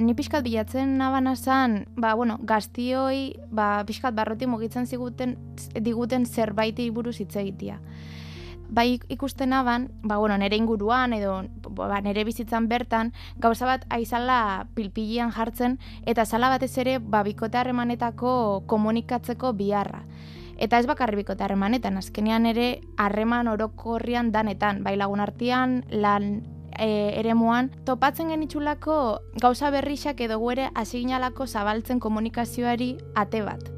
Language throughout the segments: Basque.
Ni pixkat bilatzen nabana zan, ba, bueno, gaztioi, ba, pixkat barroti mugitzen ziguten, diguten zerbaiti buruz hitz egitea. Bai ikusten aban, ba, bueno, nere inguruan edo ba, nere bizitzan bertan, gauza bat aizala pilpilian jartzen, eta zala batez ere, ba, bikote harremanetako komunikatzeko biharra. Eta ez bakarri bikote harremanetan, azkenean ere harreman orokorrian danetan, bai lagun artean, lan e, eremuan, topatzen genitxulako gauza berrixak edo guere asignalako zabaltzen komunikazioari ate bat.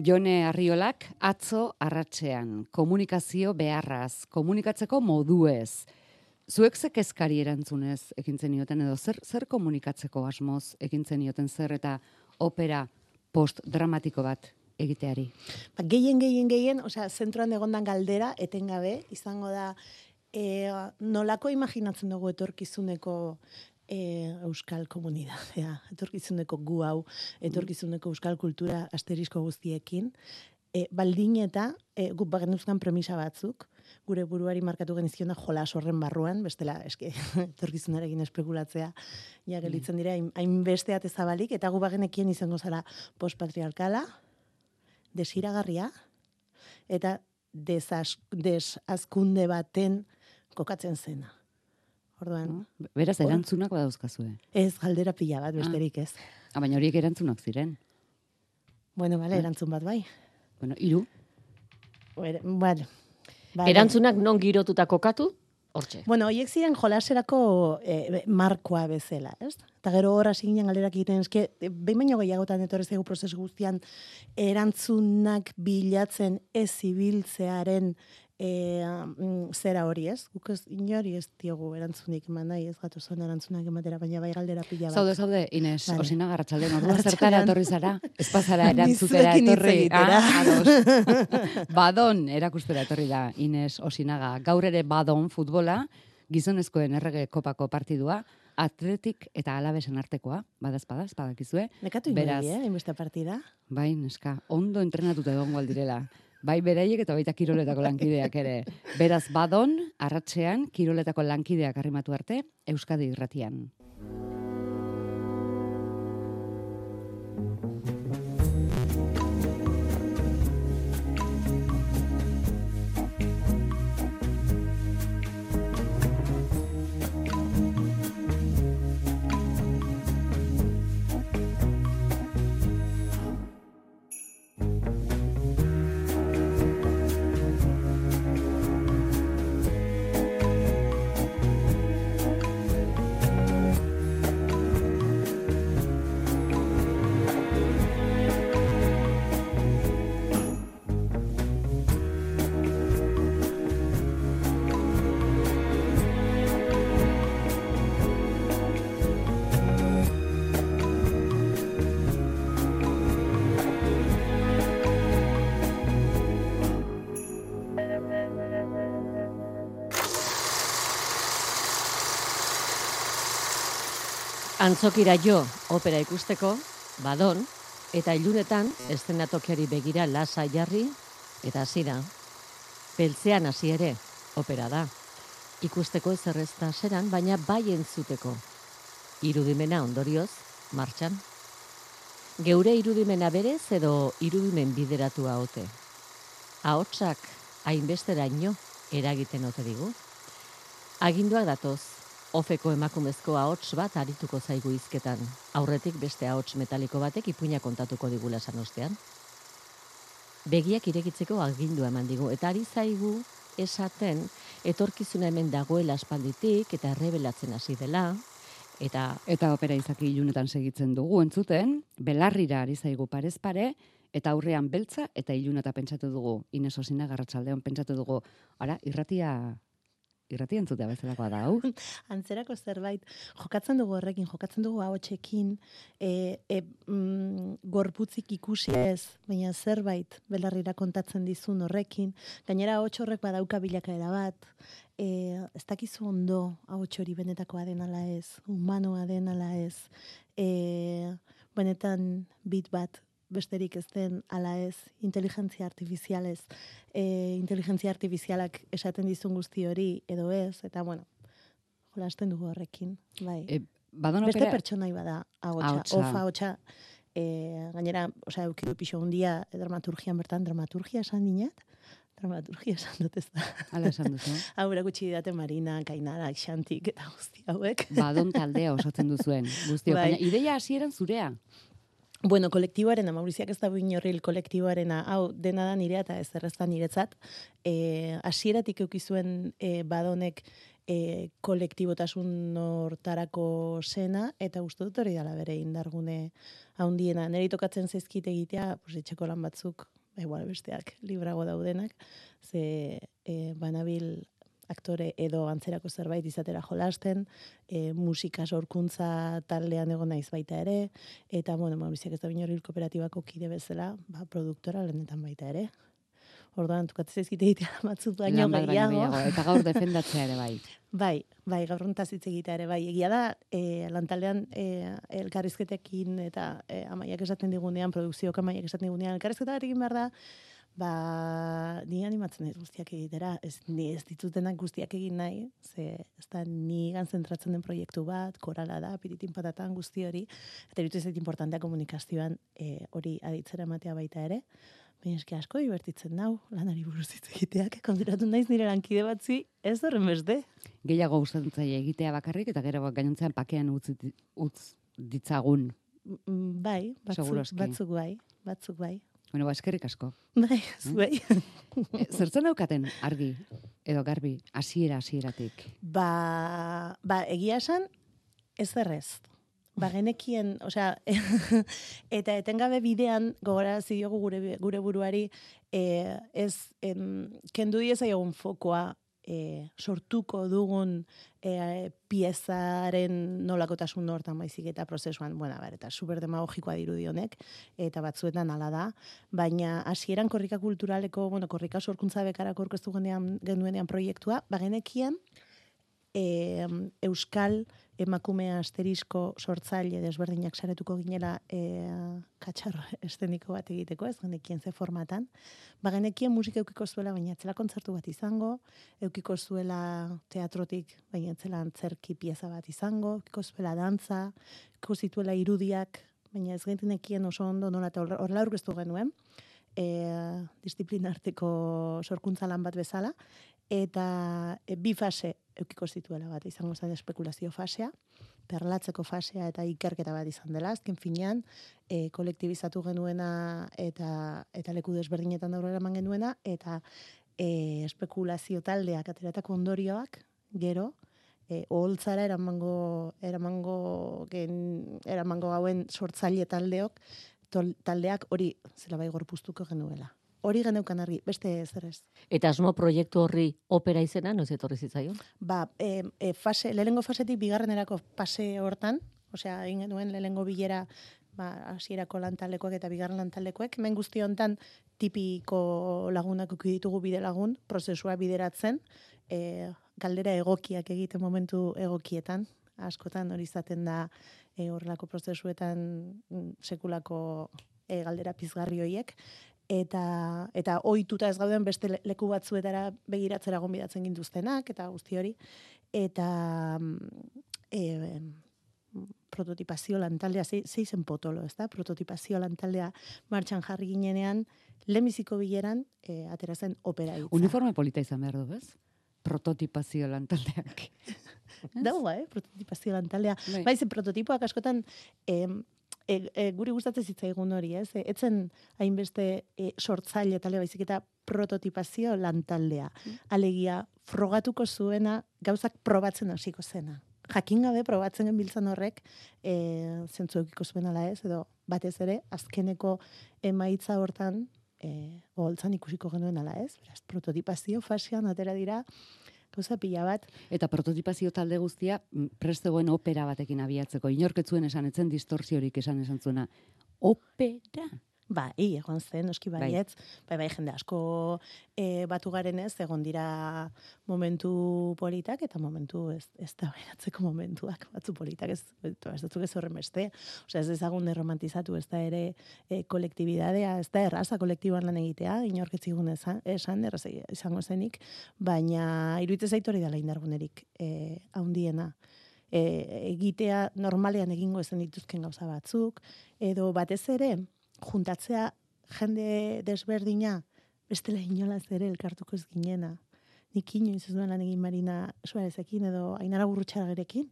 Jone Arriolak atzo arratsean komunikazio beharraz, komunikatzeko moduez. Zuek ze kezkari erantzunez ekintzen ioten edo zer zer komunikatzeko asmoz ekintzen ioten zer eta opera post dramatiko bat egiteari. Ba, gehien gehien gehien, osea, zentroan egondan galdera etengabe izango da e, nolako imaginatzen dugu etorkizuneko e, euskal komunidadea, etorkizuneko gu hau, etorkizuneko euskal kultura asterisko guztiekin, e, baldin eta e, guk bagen premisa batzuk, gure buruari markatu genizkiona jolas horren barruan, bestela, eske, etorkizunarekin espekulatzea, ja mm. gelitzen dira, hainbeste hain zabalik, eta gu bagenekien izango zara postpatriarkala, desiragarria, eta desazkunde baten kokatzen zena. Orduan, mm. beraz erantzunak badauzkazu Ez galdera pila bat besterik ez. Ah, baina horiek erantzunak ziren. Bueno, vale, ah. erantzun bat bai. Bueno, hiru. Bueno, vale. Erantzunak non girotuta kokatu? Hortxe. Bueno, hoiek ziren jolaserako e, markoa bezala, ez? Eta gero hor hasi ginen galderak egiten, eske, behin baino gehiagotan etorri zego prozesu guztian erantzunak bilatzen ez zibiltzearen e, mm, zera hori ez, guk ez inori ez diogu erantzunik eman nahi, ez gatu zuen erantzunak ematera, baina bai galdera pila bat. Zaude, zaude, Ines, vale. osina garratxalde, ordua zertara etorri zara, ez pasara erantzutera etorri. Ah, badon erakustera etorri da, Ines, osinaga, gaur ere badon futbola, gizonezkoen errege kopako partidua, atletik eta alabesen artekoa, badaz, badaz, badakizue. Nekatu inberi, eh, inbeste partida. Bai, neska, ondo entrenatuta egon direla. Bai beraiek eta baita kiroletako lankideak ere. Beraz badon, arratzean, kiroletako lankideak arrimatu arte, Euskadi irratian. Antzokira jo opera ikusteko, badon, eta ilunetan estenatokiari begira lasa jarri, eta da. Peltzean hasi ere, opera da. Ikusteko ez errezta seran, baina bai entzuteko. Irudimena ondorioz, martxan. Geure irudimena berez edo irudimen bideratua ote. Ahotsak hainbestera ino eragiten ote digu. Aginduak datoz, Ofeko emakumezko ahots bat arituko zaigu izketan. Aurretik beste ahots metaliko batek ipuina kontatuko digula esan ostean. Begiak irekitzeko agindu eman digu eta ari zaigu esaten etorkizuna hemen dagoela aspalditik eta rebelatzen hasi dela eta eta opera izaki ilunetan segitzen dugu entzuten belarrira ari zaigu parez pare eta aurrean beltza eta iluneta pentsatu dugu Inesosina garratsaldeon pentsatu dugu ara irratia irrati entzutea bezalakoa da, hau? Antzerako zerbait, jokatzen dugu horrekin, jokatzen dugu hau txekin, e, e, mm, gorputzik ikusi ez, baina zerbait belarrira kontatzen dizun horrekin, gainera hau horrek badauka bilakaera bat, e, ez dakizu ondo hau hori benetakoa den ala ez, humanoa den ala ez, e, benetan bit bat besterik ez den ala ez inteligentzia artifizialez, e, inteligentzia artifizialak esaten dizun guzti hori edo ez, eta bueno, jolasten dugu horrekin, bai. E, Beste opera... pertsonai bada, ahotsa, ofa, ahotsa, e, gainera, osea, eukidu pixo hundia e, dramaturgian bertan, dramaturgia esan dinat, dramaturgia esan dut ez da. Hala esan duzu. Hau erakutsi didate Marina, Kainara, Xantik eta guzti hauek. Badon taldea osatzen duzuen. Guztiok. Bai. Baina ideia hasieran zurea. Bueno, kolektiboarena, Mauriziak ez da inorril kolektiboarena, hau, dena da nirea eta ez errezta niretzat. E, asieratik eukizuen e, badonek e, kolektibotasun hortarako sena, eta uste dut hori dala bere indargune haundiena. Neri tokatzen zaizkit egitea, pues, etxeko lan batzuk, ba, igual besteak, librago daudenak, ze e, banabil aktore edo antzerako zerbait izatera jolasten, e, musika sorkuntza taldean egon naiz baita ere, eta, bueno, Mauriziak ez da binoril kooperatibako kide bezala, ba, produktora lehenetan baita ere. Orduan, tukatzen zaizkite egitea batzuk baino baino gehiago. Eta gaur defendatzea ere bai. Bai, bai, gaur hontaz hitz egitea ere, bai. Egia da, e, lantaldean e, elkarrizketekin eta e, amaiak esaten digunean, produkziok amaiak esaten digunean, elkarrizketa bat egin behar da, ba, ni animatzen ez guztiak egitera, ez, ni ez ditutenak guztiak egin nahi, ze ez da ni gan zentratzen den proiektu bat, korala da, piritin patatan guzti hori, eta irutu ez importantea komunikazioan e, hori aditzera ematea baita ere, Baina eski asko divertitzen nau, lanari buruz hitz egiteak, konturatu naiz nire lankide batzi, ez horren beste. Gehiago gustatzen zaie egitea bakarrik eta gero gainontzean pakean utz, utz ditzagun. Mm, Bai, batzuk, batzuk bai, batzuk bai. Bueno, ba, eskerrik asko. Bai, zuei. E, Zertzen daukaten argi edo garbi hasiera hasieratik. ba, ba, egia esan, ez errez. Ba, genekien, osea, eta etengabe bidean gogorarazi diogu gure, gure buruari, e, ez, em, kendu diezaiogun fokoa e, sortuko dugun e, piezaren nolakotasun hortan baizik eta prozesuan, bueno, bar, eta super demagogikoa dirudi honek, eta batzuetan hala da, baina hasieran korrika kulturaleko, bueno, korrika sorkuntza bekarako orkestu genean, genuenean proiektua, bagenekien, e, euskal emakume asterisko sortzaile desberdinak saretuko ginela e, katxarro esteniko bat egiteko, ez genekien ze formatan. Ba genekien musika eukiko zuela, baina etzela kontzertu bat izango, eukiko zuela teatrotik, baina etzela antzerki pieza bat izango, eukiko zuela dantza, eukiko zituela irudiak, baina ez genekien oso ondo nola eta horrela aurkeztu genuen, e, disiplina arteko sorkuntza lan bat bezala, eta e, bi fase eukiko zituela bat, izango zen espekulazio fasea, perlatzeko fasea eta ikerketa bat izan dela, azken finean, e, kolektibizatu genuena eta, eta leku desberdinetan daurera eman genuena, eta e, espekulazio taldeak ateratako ondorioak, gero, e, oholtzara eramango, eramango, gen, eramango gauen sortzaile taldeok, tol, taldeak hori zela bai gorpuztuko genuela. Hori geneukan argi, beste zer ez. Eta asmo proiektu horri opera izena, noiz etorri zitzaion? Ba, e, e, fase, lehenengo fasetik bigarrenerako fase hortan, osea, egin genuen lehenengo bilera ba, hasierako lantaldekoek eta bigarren lantaldekoek, hemen guzti hontan tipiko lagunak ditugu bide lagun, prozesua bideratzen, e, galdera egokiak egiten momentu egokietan, askotan hori izaten da e, horrelako prozesuetan mm, sekulako e, galdera pizgarri hoiek, eta eta ohituta ez gauden beste le- leku batzuetara begiratzera gonbidatzen gintuztenak eta guzti hori eta e, prototipazio lantaldea ze, ze izen potolo, ez da? Prototipazio lantaldea martxan jarri ginenean lehenbiziko bileran e, atera zen opera hitza. Uniforme polita izan behar du, bez? Prototipazio lantaldeak. Dagoa, eh? Prototipazio lantaldea. Bai. Bai, ze prototipoak askotan em, e, e, guri gustatzen zitzaigun hori, ez? E, etzen hainbeste e, sortzaile talde baizik eta prototipazio lantaldea. Alegia, frogatuko zuena gauzak probatzen hasiko zena. Jakin gabe probatzen genbiltzan horrek e, zentzu eukiko zuen ala ez, edo batez ere, azkeneko emaitza hortan e, oholtzan ikusiko genuen ala ez. Beraz, prototipazio fasean atera dira gauza pila bat, Eta prototipazio talde guztia mm, prest zegoen opera batekin abiatzeko. Inorketzuen esan etzen distorsiorik esan esan zuena. Opera? Ba, i, egon zen, oski bai. baietz. Bai, bai, jende asko e, batu garen ez, egon dira momentu politak eta momentu ez, ez da beratzeko momentuak, batzu politak ez, ez datzuk ez horren beste. Osea, ez ezagun romantizatu, ez da ere e, kolektibidadea, ez da erraza kolektiboan lan egitea, inorketzigun esan, esan erraza izango zenik, baina iruditzen zaitu hori dela indargunerik e, haundiena. E, egitea normalean egingo ezen dituzken gauza batzuk, edo batez ere, juntatzea jende desberdina, bestela inolaz ere elkartuko ez ginena. Nik inoiz ez duen lan egin marina suarezekin edo ainara gerekin,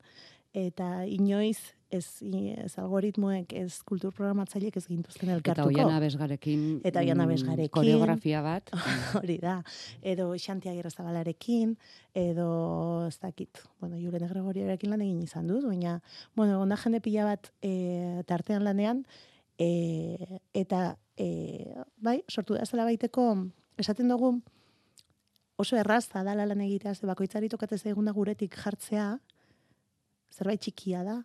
eta inoiz ez, ez algoritmoek, ez kulturprogramatzaileek ez gintuzten elkartuko. Eta oian abesgarekin, eta oian abesgarekin, koreografia bat. Hori da. Edo Xantia Gerrazabalarekin, edo ez dakit, bueno, Julen Gregorioarekin lan egin izan dut, baina, bueno, onda jende pila bat e, tartean lanean, E, eta e, bai, sortu da zela baiteko, esaten dugu, oso errazta da lan egitea, ze bakoitzari tokatez eguna guretik jartzea, zerbait txikia da,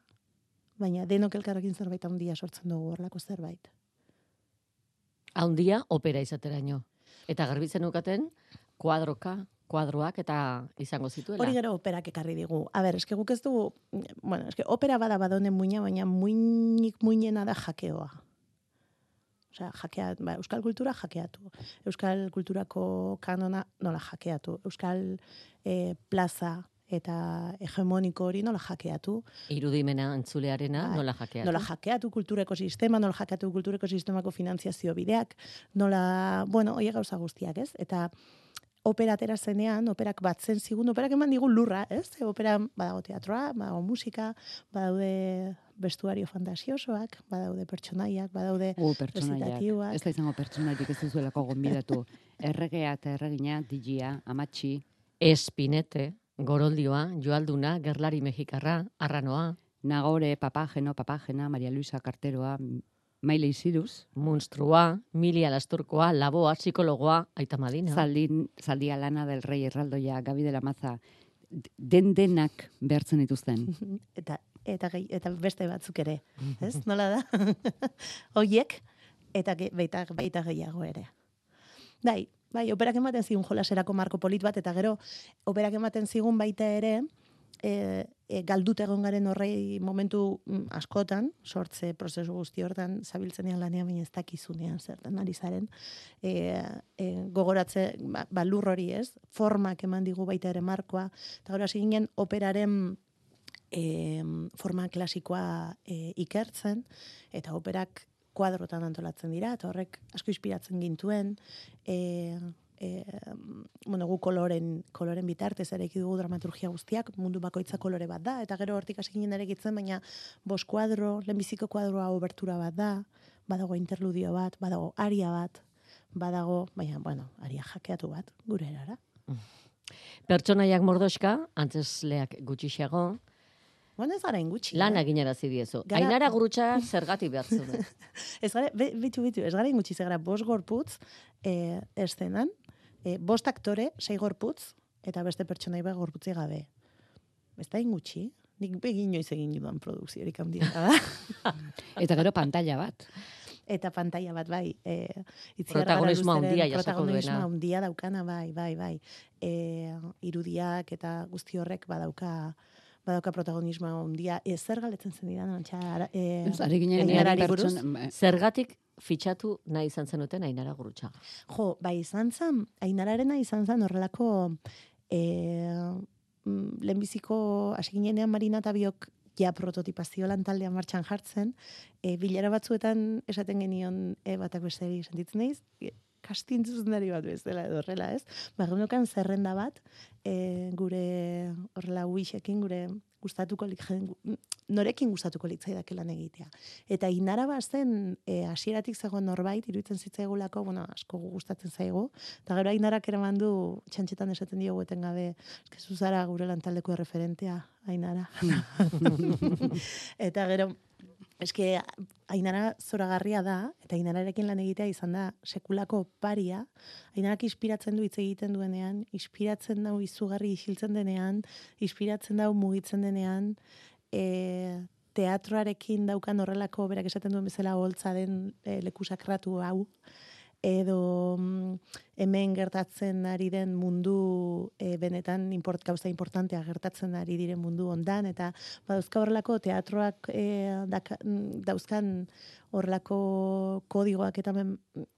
baina denok elkarrekin zerbait handia sortzen dugu horlako zerbait. Handia opera izateraino. Eta garbitzen ukaten, kuadroka, kuadroak eta izango zituela. Hori gero operak ekarri digu. A ber, eske guk ez dugu, bueno, eske opera bada badonen muina, baina muinik muinena da jakeoa. Osea, jakea, ba, euskal kultura jakeatu. Euskal kulturako kanona nola jakeatu. Euskal e, plaza eta hegemoniko hori nola jakeatu. Irudimena antzulearena ba, nola jakeatu. Nola jakeatu kultureko sistema, nola jakeatu kultureko sistemako finanziazio bideak, nola, bueno, oie gauza guztiak, ez? Eta opera atera zenean, operak batzen zigun, operak eman digu lurra, ez? Opera badago teatroa, badago musika, badaude bestuario fantasiosoak, badaude pertsonaiak, badaude uh, recitatiboak. Ez da izango pertsonaiak ez duzuelako gombidatu. Erregea eta erregina, digia, amatxi. Espinete, goroldioa, joalduna, gerlari mexikarra, arranoa. Nagore, papageno, papagena, Maria Luisa Carteroa, Maile Isiruz. Monstrua, Milia Lasturkoa, Laboa, Psikologoa, Aita Madina. Zaldin, zaldia lana del rei erraldoia, Gabi de la Maza, den denak behartzen dituzten. eta, eta, eta beste batzuk ere, ez? Nola da? Oiek, eta ge, baita, baita gehiago ere. Bai, bai, operak ematen zigun jolaserako marko polit bat, eta gero, operak ematen zigun baita ere, e, e, galdut egon garen horrei momentu mm, askotan, sortze prozesu guzti hortan, zabiltzenean lanean baina ez dakizunean zertan ari zaren, e, e, gogoratze ba, ba hori ez, formak eman digu baita ere markoa, eta gero hasi ginen operaren e, forma klasikoa e, ikertzen, eta operak kuadrotan antolatzen dira, eta horrek asko inspiratzen gintuen, e, e, bueno, gu koloren, koloren bitartez ere dugu dramaturgia guztiak, mundu bakoitza kolore bat da, eta gero hortik hasi ginen ere baina bos kuadro, lehenbiziko kuadroa obertura bat da, badago interludio bat, badago aria bat, badago, baina, bueno, aria jakeatu bat, gure erara. Pertsonaiak mordoska, antzes leak gutxixago, Bueno, ez gara ingutxi. Lan egin edazidiezu. Gara... Ainara gurutxa zergati behar zuen. ez gara, bitu, bitu, ez gara ingutxi, ez gara bos gorputz eh, estenan, e, bost aktore, sei gorputz, eta beste pertsona iba gorputzi gabe. Ez da ingutxi, nik begin joiz egin duan produkziorik handia eta gero pantalla bat. Eta pantalla bat, bai. E, protagonismo handia jasako duena. Protagonismo handia daukana, bai, bai, bai. E, irudiak eta guzti horrek badauka badauka protagonismo handia. E, zer galetzen zen dira, nantxa, e, Zergatik fitxatu nahi izan zenuten Ainara Gurutxa. Jo, bai izan zen, Ainararena izan zen horrelako e, lehenbiziko asiginenean Marina eta biok ja prototipazio lan taldean martxan jartzen, e, bilera batzuetan esaten genion e, batak besteri sentitzen naiz, e, kastintzuzendari bat bezala edo horrela, ez? Ba, zerrenda bat, e, gure horrela uixekin, gure gustatuko lik, norekin gustatuko litzaidak lan egitea. Eta inara bazen e, hasieratik zegoen norbait iruditzen zitzaigulako, bueno, asko gustatzen zaigu. Eta gero ainarak eraman du txantxetan esaten diogu etengabe, eske zuzara gure lantaldeko referentea ainara. eta gero eske ainara zoragarria da, eta ainararekin lan egitea izan da sekulako paria, ainarak inspiratzen du hitz egiten duenean, inspiratzen dau izugarri isiltzen denean, inspiratzen dau mugitzen denean, e, teatroarekin daukan horrelako, berak esaten duen bezala holtza den e, lekusakratu hau, edo mm, hemen gertatzen ari den mundu e, benetan import, gauza importantea gertatzen ari diren mundu ondan, eta badauzka horrelako teatroak e, daka, dauzkan horrelako kodigoak eta men,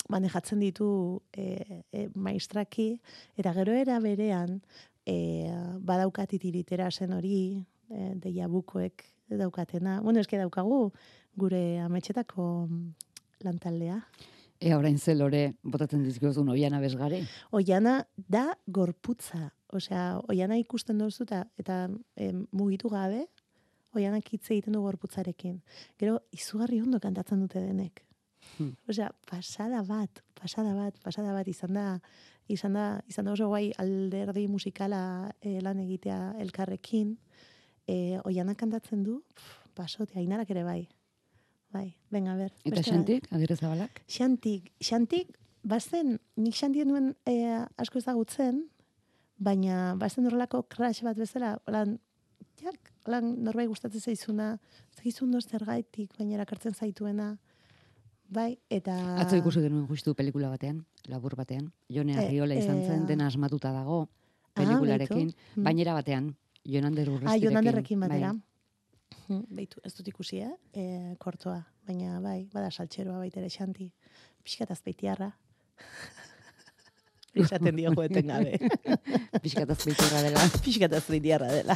manejatzen ditu e, e, maestraki, eta gero era berean e, badaukatit iritera zen hori, e, deia bukoek daukatena. Bueno, eske daukagu gure ametxetako lantaldea. Ea orain ze lore botatzen dizkiozun oiana bezgare? Oiana da gorputza. Osea, oiana ikusten duzu eta, eta mugitu gabe, oiana kitze egiten du gorputzarekin. Gero, izugarri ondo kantatzen dute denek. Hmm. Osea, pasada bat, pasada bat, pasada bat, izan da, izan da, izan da oso guai alderdi musikala e, lan egitea elkarrekin. E, oiana kantatzen du, pasote, ainarak ere bai. Bai, venga, ber. Eta xantik, agirre zabalak? Xantik, xantik, bazen, nik xantien duen e, asko ezagutzen, baina bazen horrelako crash bat bezala, lan, jak, lan norbait gustatzen zaizuna, zaizun zer gaitik, baina erakartzen zaituena, bai, eta... Atzo ikusi genuen justu pelikula batean, labur batean, jone e, izan zen, e, dena asmatuta dago, ah, pelikularekin, ah, bainera batean, jonander urrestirekin. Ah, jonanderrekin batera. Bai. Beitu, ez dut ikusi, eh? E, kortoa, baina bai, bada saltxeroa baita ere xanti. Piskat azpeitiarra. Izaten dio joeten gabe. Piskat azpeitiarra dela. Piskat azpeitiarra dela.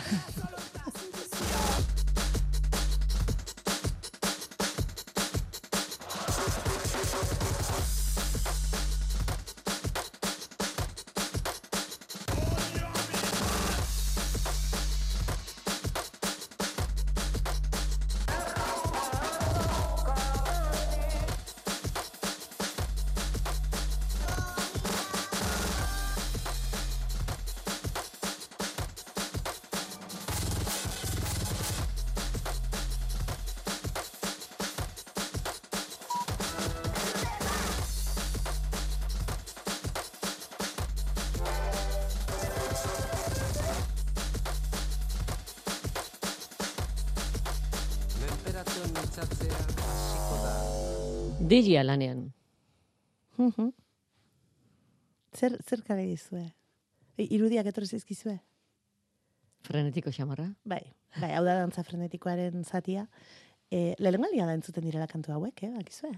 Degia lanean. zer, zer kare dizue? E, irudiak etorri zizkizue? Frenetiko xamarra? Bai, bai, hau da dantza frenetikoaren zatia. E, Lehenengo da entzuten direla kantu hauek, eh, bakizue?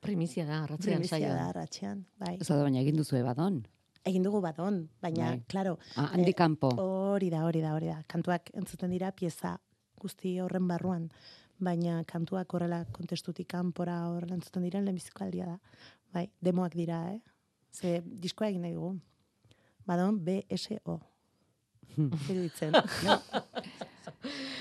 Primizia da, arratzean Primizia da, arratzean, bai. Ez da, baina egin duzu badon. Egin dugu badon, baina, bai. klaro. Ah, handi eh, Hori da, hori da, hori da. Kantuak entzuten dira pieza guzti horren barruan baina kantuak horrela kontestutik kanpora horrela entzuten diren lehenbiziko aldia da. Bai, demoak dira, eh? Ze diskoa egin nahi dugu. Badon, BSO. Zer ditzen.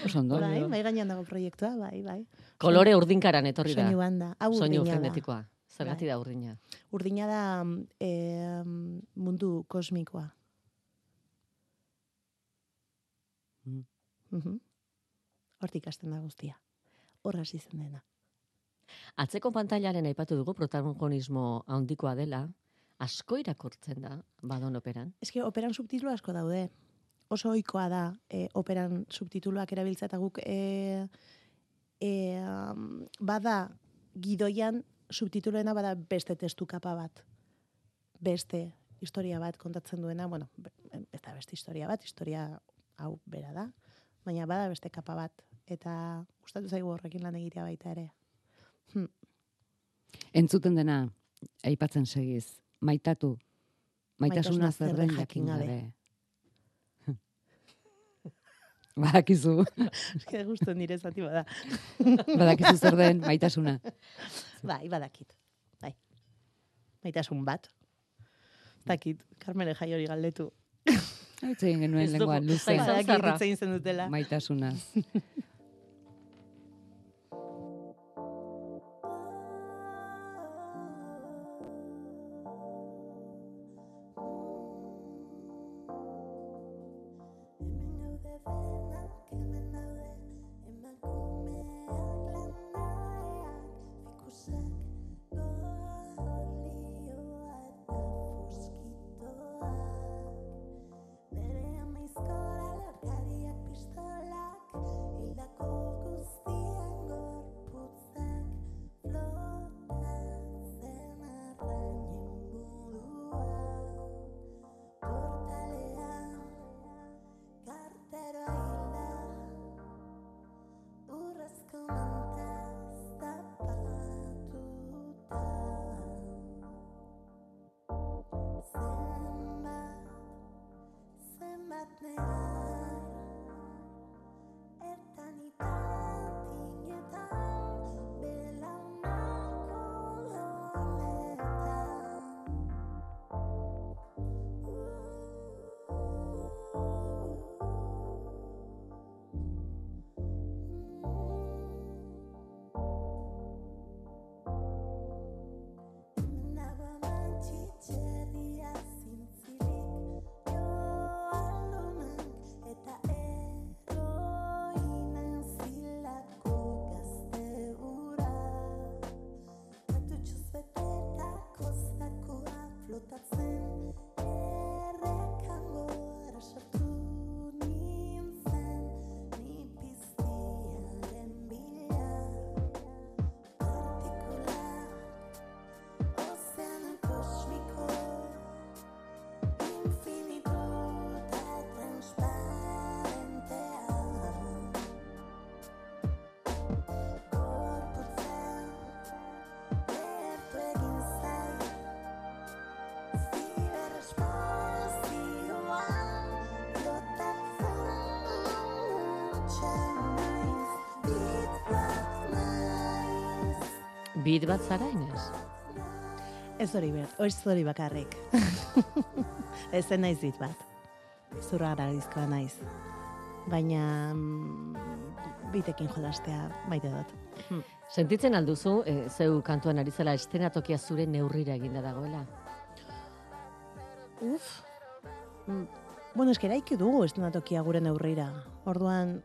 Osondo. Bai, bai gainean dago proiektua, bai, bai. Kolore urdinkaran etorri da. Soinu banda. Hau Soinu frenetikoa. Zergati bai. da urdina. Urdina da e, mundu kosmikoa. Mm. Mm Hortik hasten da guztia horra izan dena. Atzeko pantailaren aipatu dugu protagonismo handikoa dela, asko irakurtzen da, badon operan? Ez operan subtitulu asko daude. Oso ohikoa da, e, operan subtituluak erabiltza eta guk e, e, bada gidoian subtituluena bada beste testu kapa bat. Beste historia bat kontatzen duena, bueno, ez da beste historia bat, historia hau bera da, baina bada beste kapa bat eta gustatu zaigu horrekin lan egitea baita ere. Hm. Entzuten dena, aipatzen segiz, maitatu, maitasuna, zer den jakin gabe. Badakizu. Eske gustu nire zati bada. Badakizu zer den maitasuna. Bai, badakit. Bai. Maitasun bat. Dakit, Carmele jai hori galdetu. Aitzen genuen lengua luze. Badakit zen dutela. Maitasuna. Bit bat zara, Inez? Ez hori ez hori bakarrik. ez zen naiz bit bat. Zurra gara naiz. Baina mm, bitekin jolastea maite dut. Hmm. Sentitzen alduzu, e, zeu kantuan ari zela estenatokia zure neurrira eginda dagoela? Uf. Mm. Bueno, eskera iki dugu estenatokia gure neurrira. Orduan,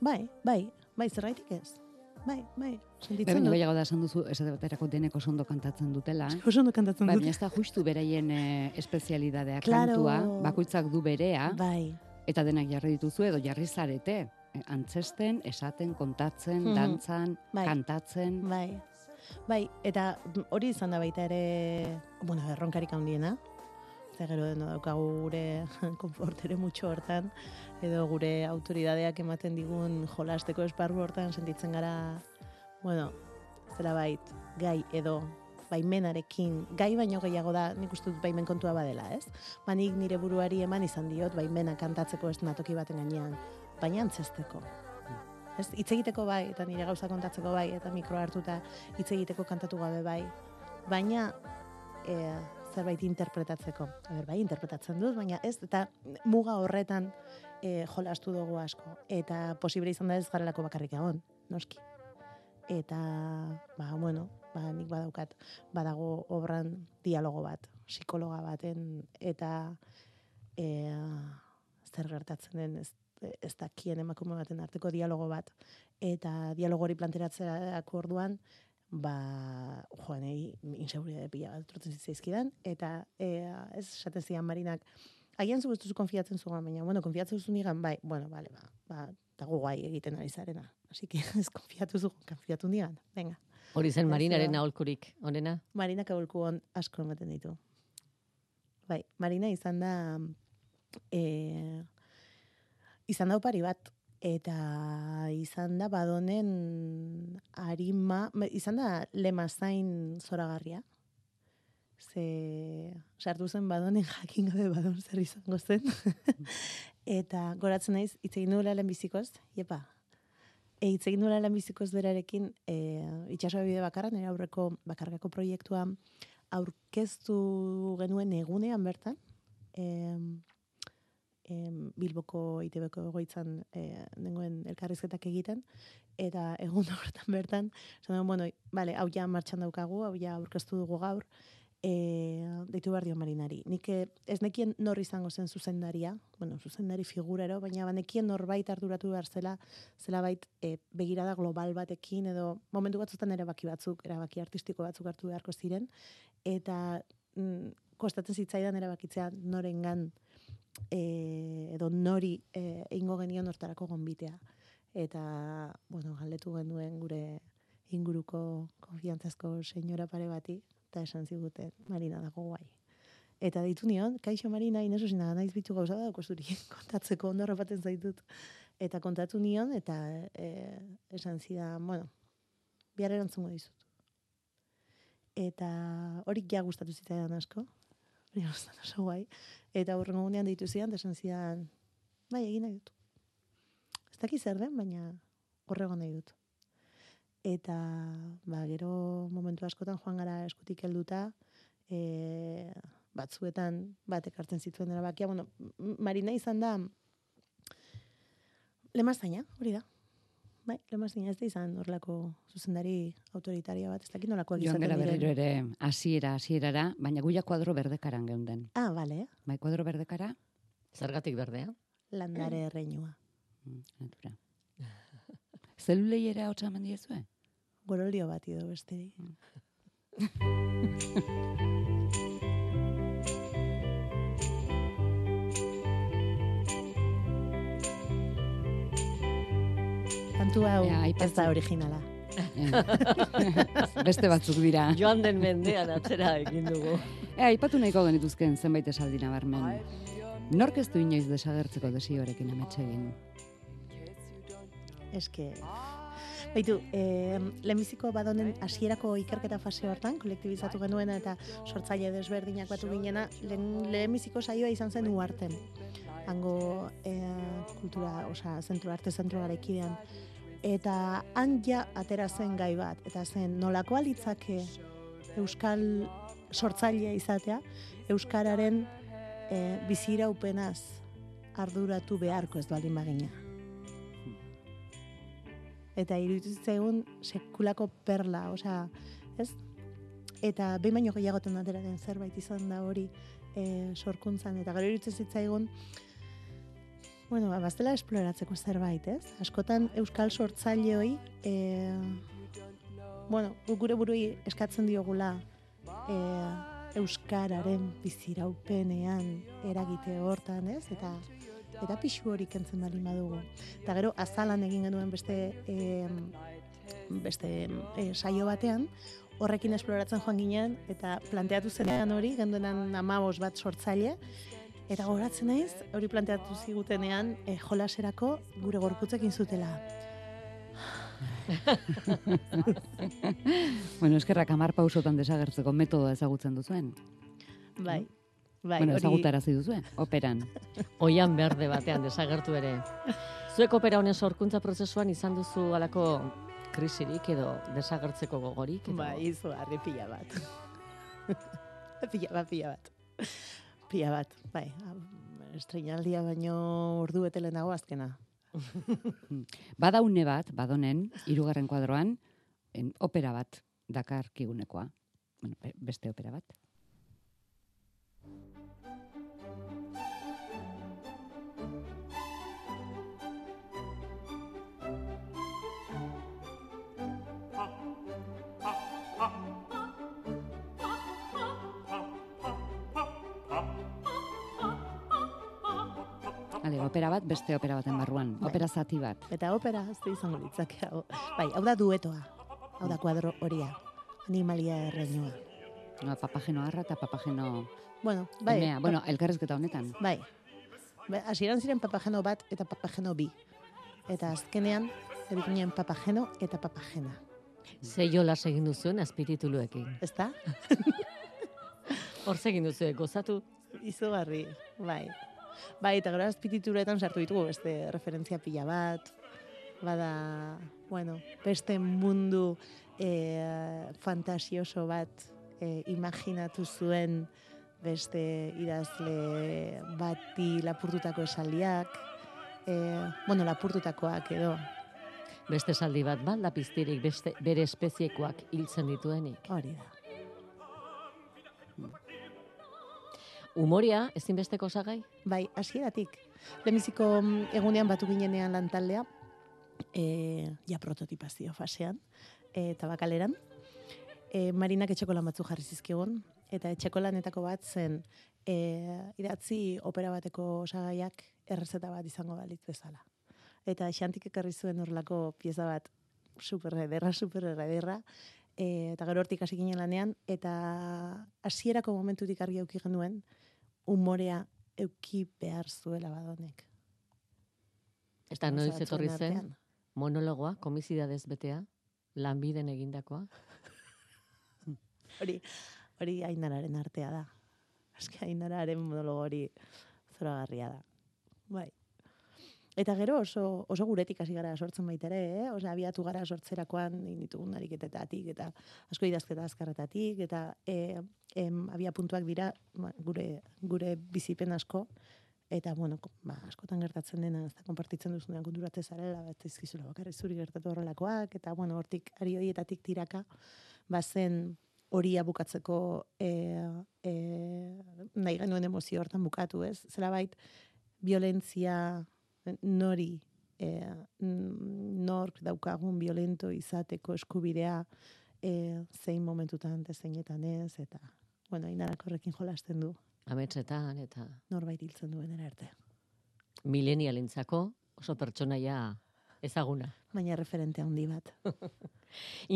bai, bai, bai, zerraitik ez. Bai, bai, sentitzen dut. Baina da esan duzu, ez baterako deneko sondo kantatzen dutela. Oso ondo kantatzen dut. Baina ez da justu beraien e, espezialidadea claro. kantua, bakoitzak du berea. Bai. Eta denak jarri dituzu edo jarri zarete antzesten, esaten, kontatzen, mm dantzan, bai. kantatzen. Bai. Bai, eta hori izan da baita ere, bueno, erronkarik handiena. Ze gero deno daukagu gure konfortere mutxo hortan, edo gure autoridadeak ematen digun jolasteko esparru hortan sentitzen gara, bueno, zera bait, gai edo baimenarekin, gai baino gehiago da, nik uste dut baimen kontua badela, ez? Banik nire buruari eman izan diot, baimena kantatzeko ez natoki baten gainean baina antzesteko. Ez, hitz egiteko bai, eta nire gauza kontatzeko bai, eta mikro hartuta hitz egiteko kantatu gabe bai. Baina e, zerbait interpretatzeko. Ber, bai, interpretatzen dut, baina ez, eta muga horretan e, jolastu dugu asko. Eta posible izan da ez garelako bakarrik egon, noski. Eta, ba, bueno, ba, nik badaukat, badago obran dialogo bat, psikologa baten, eta e, zer gertatzen den, ez ez dakien emakume baten arteko dialogo bat eta dialogo hori planteratzeako orduan ba joanei inseguridade pila bat trotzen zitzaizkidan eta e, ez esaten zian Marinak Agian zu zu konfiatzen zugan, baina, bueno, konfiatzen zu nigan, bai, bueno, vale, ba, ba, dago guai egiten ari zarena. Así que ez konfiatu zu, konfiatu nigan, venga. Hori zen Marinaren aholkurik, honena? Marinak aholku on asko ematen ditu. Bai, Marina izan da, eh, izan da opari bat, eta izan da badonen arima, izan da lemazain zoragarria. Ze, sartu zen badonen jakin gabe badon zer izango zen. eta goratzen naiz, hitz egin duela lehenbizikoz, jepa, e, hitz egin duela lehenbizikoz berarekin, e, itxasua bide bakarra, nire aurreko bakargako proiektua aurkeztu genuen egunean bertan, e, em, Bilboko ITBko egoitzan e, nengoen elkarrizketak egiten, eta egun horretan bertan, zan bueno, vale, hau ja martxan daukagu, hau ja aurkeztu dugu gaur, e, deitu behar dio marinari. Nik eh, ez nekien nor izango zen zuzendaria, bueno, zuzendari figurero, baina banekien norbait arduratu behar zela, zela bait e, begirada global batekin, edo momentu batzutan erabaki batzuk, erabaki artistiko batzuk hartu beharko ziren, eta mm, kostatzen zitzaidan erabakitzea norengan e, edo nori e, eingo genion hortarako gonbitea. Eta, bueno, galdetu genuen gure inguruko konfiantzazko senyora pare bati, eta esan ziguten, Marina dago guai. Eta ditu nion, kaixo Marina, ineso zina, naiz bitu gauza da, kosturi, kontatzeko ondo baten zaitut. Eta kontatu nion, eta e, esan zidan, bueno, bihar erantzungo dizut. Eta hori ja gustatu zitzaidan asko, hori oso guai. Eta horrengo gunean ditu zian, desan zian, bai, egin nahi dut. Ez dakiz zer den, baina horrego nahi dut. Eta, ba, gero momentu askotan joan gara eskutik helduta, e, batzuetan, bat ekartzen zituen dara bakia, bueno, marina izan da, lemaztaina, hori da. Bai, lemaztaina ez da izan horrelako zuzendari autoritaria bat, ez dakit nolako egizaten diren. Joan gara berriro ere, hasiera hasierara, baina guia kuadro berdekaran geunden. Ah, bale. Bai, kuadro berdekara. Zergatik berdea? Landare erreinua. Mm, natura. Zelulei ere hau txaman diezue? Gorolio bat ido beste. kantu hau ja, ez da originala. Beste batzuk dira. Joan den mendean atzera egin dugu. E, aipatu nahiko genituzken zenbait esaldi nabarmen. Nork ez du inoiz desagertzeko desioarekin ametxe egin? Eske... Baitu, eh, lehenbiziko badonen hasierako ikerketa fase hortan, kolektibizatu genuen eta sortzaile desberdinak batu ginena, lehenbiziko saioa izan zen uarten. Hango eh, kultura, osa, zentru, arte zentru gara Eta han ja atera zen gai bat, eta zen nolakoa litzake euskal sortzailea izatea, euskararen e, biziraupenaz arduratu beharko ez baldin bagina. Eta iruditzen egun sekulako perla, osea, ez? Eta behin baino gehiagoten atera den zerbait izan da hori e, sorkuntzan, eta gero iruditzen zitzaigun, bueno, ba, baztela esploratzeko zerbait, ez? Askotan euskal sortzaile hoi, e, bueno, gure burui eskatzen diogula, e, euskararen biziraupenean eragite hortan, ez? Eta eta pixu hori kentzen bali badugu. Eta gero azalan egin genuen beste e, beste e, saio batean, horrekin esploratzen joan ginen, eta planteatu zenean hori, genduenan amabos bat sortzaile, eta goratzen naiz, hori planteatu zigutenean, e, jolaserako gure gorputzekin zutela. bueno, eskerrak amar pausotan desagertzeko metodoa ezagutzen duzuen. Bai. Bai, bueno, ezagutarazi duzuen, operan. Oian berde batean desagertu ere. Zuek opera honen sorkuntza prozesuan izan duzu alako krisirik edo desagertzeko gogorik? Edo... Bai, izu harri pila bat. pila bat, pila bat. Pila bat, bai. Estreinaldia baino ordu betelenago azkena. Bada une bat, badonen, irugarren kuadroan, en, opera bat dakar kigunekoa. Bueno, beste opera bat. Opera bat, beste opera baten barruan. Bai. Opera zati bat. Eta opera, ez da izango litzake. Hau. Bai, hau da duetoa. Hau da kuadro horia. Animalia erreinua. No, papageno arra eta papageno... Bueno, bai. Emea. Bueno, elkarrezketa honetan. Bai. Bai, hasieran ziren papageno bat eta papageno bi. Eta azkenean, edukinen papageno eta papagena. Ze jola segin duzuen aspirituluekin. Ez da? Hor segin duzuen, gozatu. Izugarri, bai. Bai, eta gero azpitituretan sartu ditugu beste referentzia pila bat, bada, bueno, beste mundu e, fantasioso bat e, imaginatu zuen beste idazle bati lapurtutako esaldiak, e, bueno, lapurtutakoak edo. Beste esaldi bat, bat lapiztirik beste, bere espeziekoak hiltzen dituenik. Hori da. Umoria, ezinbesteko osagai? Bai, hasieratik. Lemiziko mm, egunean batu ginenean lantaldea, e, ja prototipazio fasean, e, tabakaleran. E, marinak etxeko lan batzu jarri zizkigun, eta etxeko lanetako bat zen e, idatzi opera bateko osagaiak errezeta bat izango balitz bezala. Eta xantik ekarri zuen horlako pieza bat super ederra, super ederra, e, eta gero hortik hasi ginen lanean, eta hasierako momentutik argi auki genuen, umorea euki behar zuela badonek. Eta noiz etorri zen, monologoa, komizidadez betea, lanbiden egindakoa? hori, hori ainararen artea da. Eske ainararen monologo hori zoragarria da. Bai. Eta gero oso, oso guretik hasi gara sortzen baita ere, eh? Osea, abiatu gara sortzerakoan ditugun ariketetatik eta asko idazketa azkarretatik eta e, em, abia puntuak dira ba, gure, gure bizipen asko eta bueno, ba, askotan gertatzen dena ez da konpartitzen duzunean konturatze zarela, bat ezkizula bakarri zuri gertatu horrelakoak eta bueno, hortik ari horietatik tiraka bazen hori bukatzeko e, e, nahi genuen emozio hortan bukatu, ez? Zera bait, violentzia nori e, nork daukagun violento izateko eskubidea e, zein momentutan eta zeinetan ez, eta, bueno, inarak horrekin jolasten du. Ametsetan, eta... Norbait hiltzen duen arte. Milenialentzako oso pertsonaia ezaguna. Baina referente handi bat.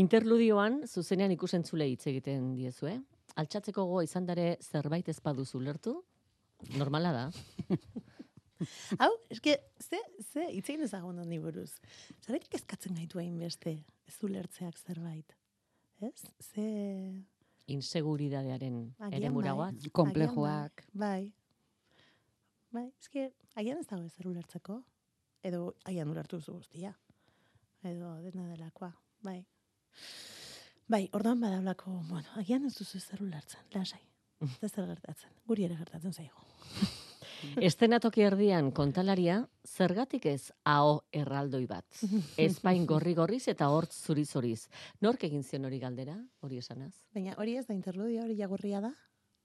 Interludioan, zuzenean ikusentzule hitz egiten diezue. Altxatzeko goa izan dare zerbait ezpaduzu lertu? Normala da. Hau, eske, ze, ze, itzein ezagun honi buruz. Zerretik ezkatzen gaitu hain beste, ez ulertzeak zerbait. Ez? Ze... Inseguridadearen ere muragoaz. Bai. Komplejoak. Bai. Bai, eske, haian ez dago ezer ulertzeko. Edo haian ulertu zu guztia. edo dena delakoa, bai. Bai, orduan badaulako, bueno, agian ez duzu zer ulertzen, lasai. Ez zer gertatzen, guri ere gertatzen zaigu. Estenatoki erdian kontalaria, zergatik ez AO erraldoi bat. Ezpain gorri gorriz eta hortz zuri zuriz. Nork egin zion hori galdera, hori esanaz? Baina hori ez da interludia, hori jagorria da?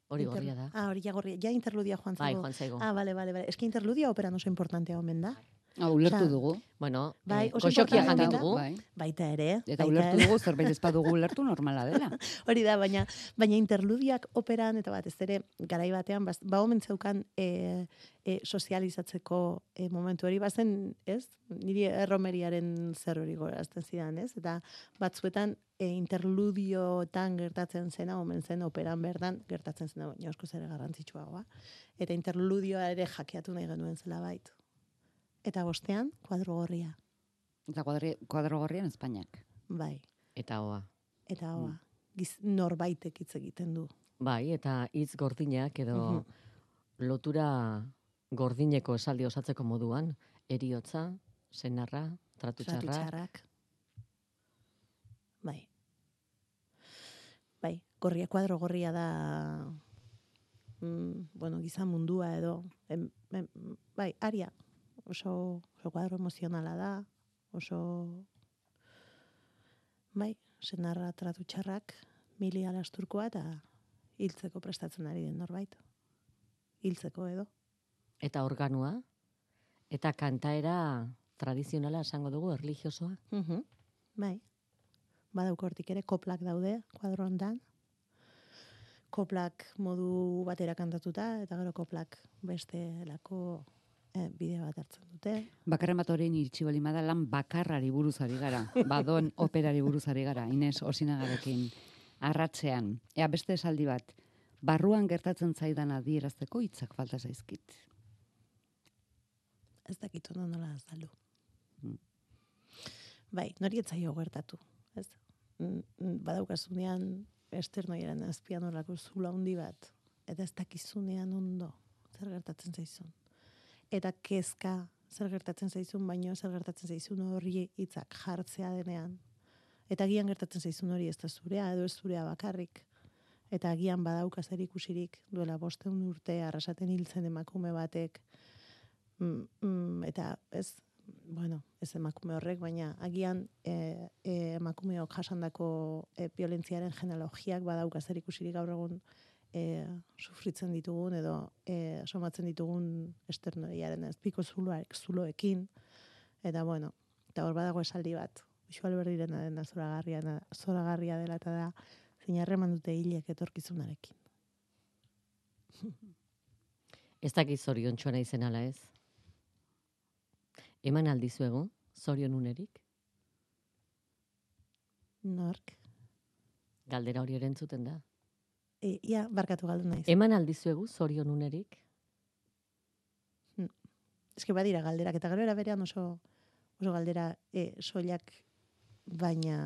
Hori gorria da. Ah, hori jagorria, ja interludia joan Bai, zaigu. joan zaigo. Ah, bale, bale, bale. Eski interludia operan oso importantea omen da. Ah, ulertu Osea, dugu. Bueno, Bai, eh, goxokia jan da. ditugu. Bai. Baita ere. Eta baita ulertu ere. dugu, zerbait ez badugu ulertu normala dela. Hori da, baina baina interludiak operan eta batez ere garai batean baz, ba omen zeukan e, e, sozializatzeko e, momentu hori bazen, ez? Niri erromeriaren zer hori gorazten zidan, ez? Eta batzuetan e, interludiotan gertatzen zena omen zen operan berdan gertatzen zena, baina asko ere garrantzitsuagoa. Eta interludioa ere jakeatu nahi genuen zela bait. Eta bostean, kuadro gorria. Eta kuadri, kuadro gorrian Espainiak. Bai. Eta hoa. Eta hoa, giz, norbaitek hitz egiten du. Bai, eta hitz gordinak edo Mhm. lotura gordineko esaldi osatzeko moduan, eriotza, senarra, tratu Tratu txarra. txarrak. Bai. Bai, gorria, kuadro gorria da mm, bueno, gizan mundua edo em, em, bai, aria oso, oso kuadro emozionala da oso bai, senarra tratu txarrak mili alasturkoa eta hiltzeko prestatzen ari den norbait hiltzeko edo Eta organua, eta kantaera tradizionala esango dugu, erligiosoa. Mhm. Bai. Badauko hortik ere koplak daude kuadro hontan. Koplak modu batera kantatuta eta gero koplak beste lako bide bat hartzen dute. Bakarren bat horrein iritsi bali lan bakarrari buruz ari gara. Badon operari buruz ari gara. Inez osinagarekin arratzean. Ea beste esaldi bat. Barruan gertatzen zaidan adierazteko hitzak falta zaizkit. Ez dakit ondo nola azaldu. Mm. Bai, nori etzaio gertatu, ez? Badaukazunean esternoiaren azpian horrako zula handi bat, eta ez dakizunean ondo zer gertatzen zaizun. Eta kezka zer gertatzen zaizun, baino zer gertatzen zaizun horri hitzak jartzea denean. Eta agian gertatzen zaizun hori ez da zurea, edo ez zurea bakarrik. Eta agian badauka zer ikusirik duela bosteun urte arrasaten hiltzen emakume batek, mm, mm, eta ez, bueno, ez emakume horrek, baina agian e, e, emakumeok jasandako e, violentziaren genealogiak badauka zer ikusirik gaur egun e, sufritzen ditugun edo e, somatzen ditugun esternoiaren azpiko zuloak, zuloekin, eta bueno, eta hor badago esaldi bat, Uxual berdirena dena zoragarria, zoragarria dela eta da, zein harreman dute hilek etorkizunarekin. Ez dakit zorion txuana izen ala ez. Eman aldizuegu, zorion unerik, Nork? galdera hori erentzuten da. E, ia, barkatu galdu naiz. Eman aldizuegu, zorion unerik, eske badira galderak eta gero era berean oso oso galdera e, soilak baina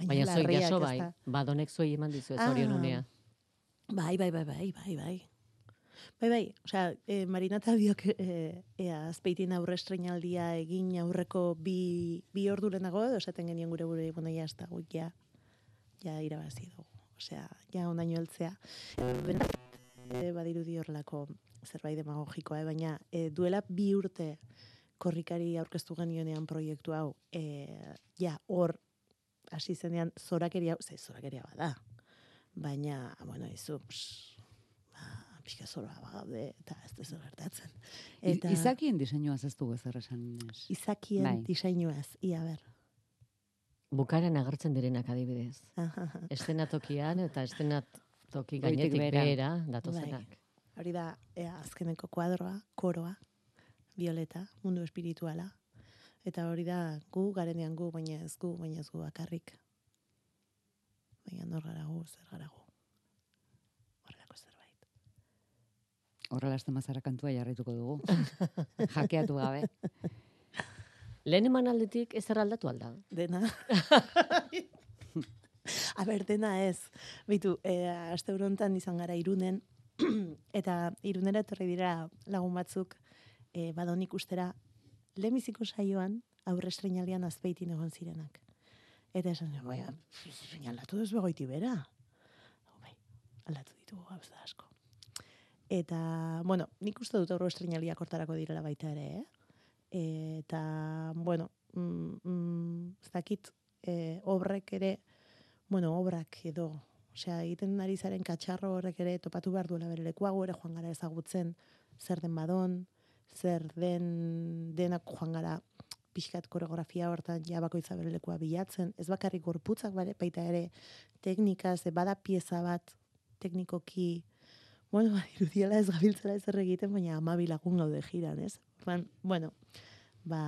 baina zoi larriak, jaso bai, badonek zoi eman dizu zorion Ah. unea. Bai, bai, bai, bai, bai, bai. Bai, bai, osea, e, Marina eta biok e, ea, azpeitin aurre estrenaldia egin aurreko bi, bi ordu lehenago, edo esaten genion gure gure, bueno, ja, ez da, ja, ja irabazi dugu. Osea, ja ondaino heltzea. Benetan, e, badirudi horrelako zerbait demagogikoa, eh? baina e, duela bi urte korrikari aurkeztu genionean proiektu hau, e, ja, hor, hasi zenean zorakeria, ze zorakeria bada, baina, bueno, izu, ba, pixka zora bagaude, eta ez zer gertatzen. Eta... Izakien diseinuaz ez dugu ezer esan. Izakien Bai. diseinuaz, ia ber. Bukaran agertzen direnak adibidez. Estenatokian eta estenatoki gainetik behera. behera datozenak. Hori da, ea, azkeneko kuadroa, koroa, violeta, mundu espirituala. Eta hori da, gu garenean gu, baina ez gu, baina ez gu bakarrik. Baina nor gara gu, zer gara gu. Horrelako zerbait. Horrela mazara kantua jarrituko dugu. Jakeatu gabe. Lehen eman aldetik ez aldatu alda. Dena. A ber, dena ez. Bitu, e, aste honetan izan gara irunen, eta irunera etorri dira lagun batzuk, e, badon ikustera, lemiziko saioan, aurre estrenalian azpeitin egon zirenak. Eta esan, bai, aldatu duzu begoiti bera. Bai, aldatu ditugu gauza asko. Eta, bueno, nik uste dut aurre estrenalia kortarako direla baita ere, eh? Eta, bueno, mm, mm, ez dakit, eh, obrek ere, bueno, obrak edo, osea, egiten ari zaren katxarro horrek ere topatu behar duela bere lekuago ere joan gara ezagutzen zer den badon, zer den denak joan gara pixkat koreografia hortan ja bakoitza bere lekua bilatzen, ez bakarrik gorputzak baita ere teknika, ze bada pieza bat teknikoki, bueno, ba, irudiela ez gabiltzela ez egiten, baina amabi lagun gaude jiran, ez? Ban, bueno, ba,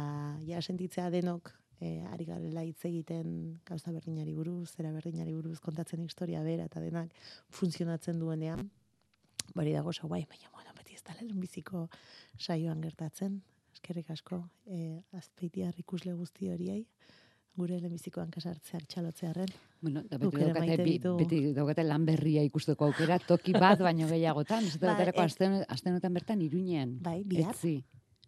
ja sentitzea denok e, ari garela hitz egiten gauza berdinari buruz, zera berdinari buruz kontatzen historia bera eta denak funtzionatzen duenean. Bari dago so bai, baina bueno, beti ez da biziko saioan gertatzen. Eskerrik asko, eh azpeitiar ikusle guzti horiei gure lehenbizikoan kasartzeak txalotzearen. Bueno, da beti daukate, bi, beti daukate lan berria ikusteko aukera, toki bat baino gehiagotan, ez da ba, e, bertan iruñean. Bai, bihar. Etzi.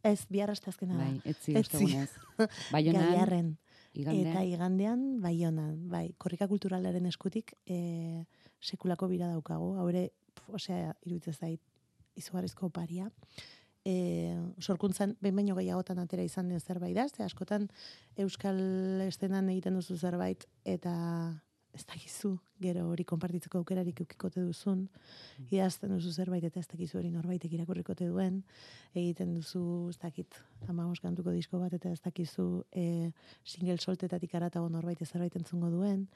Ez, bihar astazkena da. Bai, etzi, ostegunez. Baionan, Eta igandean, baionan, bai, korrika kulturalaren eskutik, e, sekulako bira daukagu, haure, osea, iruditzen zait, izugarrizko paria. E, sorkuntzan, behin baino gehiagotan atera izan den zerbait da, askotan euskal estenan egiten duzu zerbait, eta ez dakizu, gero hori konpartitzeko aukerarik ukikote duzun, mm. idazten duzu zerbait eta ez dakizu hori norbaitek irakurrikote duen, egiten duzu, ez dakit, amagos kantuko disko bat eta ez dakizu e, single soltetatik aratago norbait zerbait entzungo duen,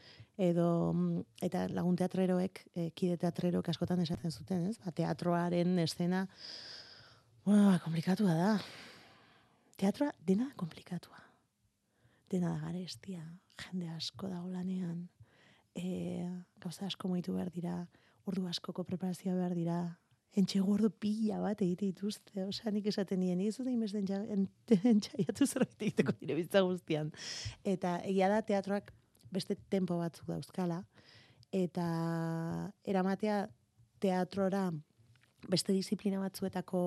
edo, mm, eta lagun teatreroek, e, kide teatreroek askotan esaten zuten, ez? Ba, teatroaren estena, bueno, ba, komplikatua da. Teatroa dena komplikatua. Dena da garestia, jende asko dago lanean, e, gauza asko moitu behar dira, ordu askoko preparazioa behar dira, entxe gordo pila bat egite dituzte, osea nik esaten nien, ez dut inbez entxaiatu zerbait egiteko dire bizitza guztian. Eta egia da teatroak beste tempo batzuk dauzkala, eta eramatea teatrora beste disiplina batzuetako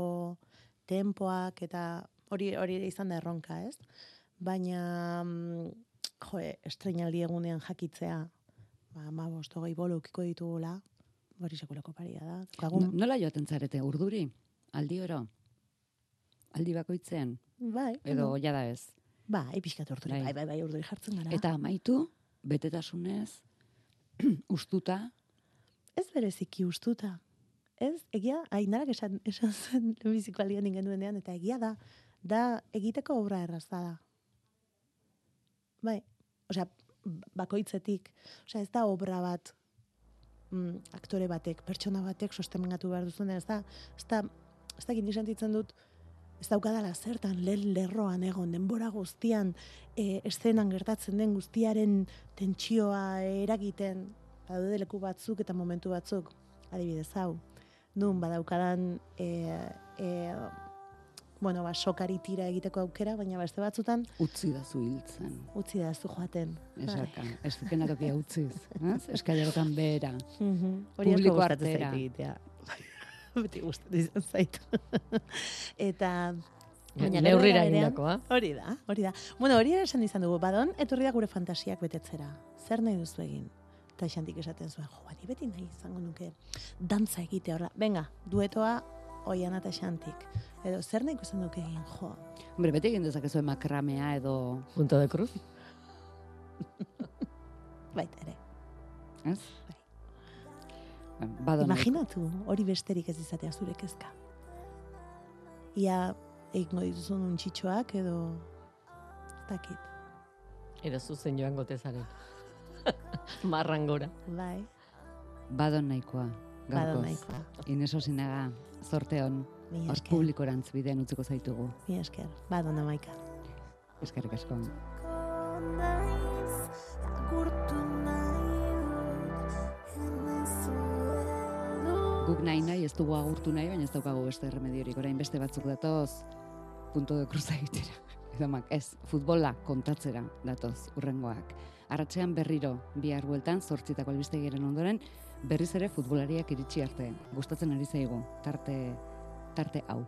tempoak eta hori hori izan da erronka, ez? Baina mm, jo, estrenaldi egunean jakitzea ba, ma bosto gehi bolo ukiko ditugula, hori sekulako paria da. Kagun... nola joaten zarete, urduri? Aldi oro? Aldi bakoitzen? Bai. Edo no. jada ez? Ba, ipizkat urduri, bai. bai, bai, urduri jartzen gara. Eta amaitu, betetasunez, ustuta? Ez bereziki ustuta. Ez, egia, hainarak esan, esan zen lehenbiziko alian ingen eta egia da, da egiteko obra errazta da. Bai, osea, bakoitzetik, osea ez da obra bat mm, aktore batek, pertsona batek sostenengatu behar duzun, ez da, ez da, ez da sentitzen dut, ez daukadala zertan lehen lerroan egon, denbora guztian, e, eszenan gertatzen den guztiaren tentsioa eragiten, badaude leku batzuk eta momentu batzuk, adibidez hau, nun badaukadan e, e, bueno, ba, sokari tira egiteko aukera, baina beste batzutan... Utzi da zu hiltzen. Utzi da zu joaten. Esaka, ez dukena tokia utziz. Eskailerotan behera. Hori asko gustatzen egitea. Beti gustatzen izan zaitu. Eta... Baina neurrira egindakoa. Hori da, hori da. Bueno, hori esan izan dugu, badon, etorri da gure fantasiak betetzera. Zer nahi duzu egin? Eta esantik esaten zuen, jo, bani beti nahi izango nuke dantza egite horra. Venga, duetoa oian eta xantik. Edo, zer nahi ikusten duke egin, jo? Hombre, beti egin dezakezu makramea edo... Punto de cruz? Baita ere. Ez? Bai. Imaginatu, hori besterik ez izatea zure kezka. Ia, egingo dituzun untxitxoak edo... Takit. Edo zuzen joan gotezaren. Marrangora. Bai. Badon nahikoa. Badon nahikoa. Ineso zinaga, zorte hon, hor publikorantz bidean utziko zaitugu. Mi esker, badon amaika. Eskerrik asko. Guk nahi nahi, ez dugu agurtu nahi, baina ez daukagu beste remediorik, orain beste batzuk datoz, punto de cruz egitera. Edo mak, ez, futbola kontatzera datoz, urrengoak. Arratxean berriro, bihar bueltan, zortzitako albiste ondoren, berriz ere futbolariak iritsi arte. Gustatzen ari zaigu, tarte, tarte hau.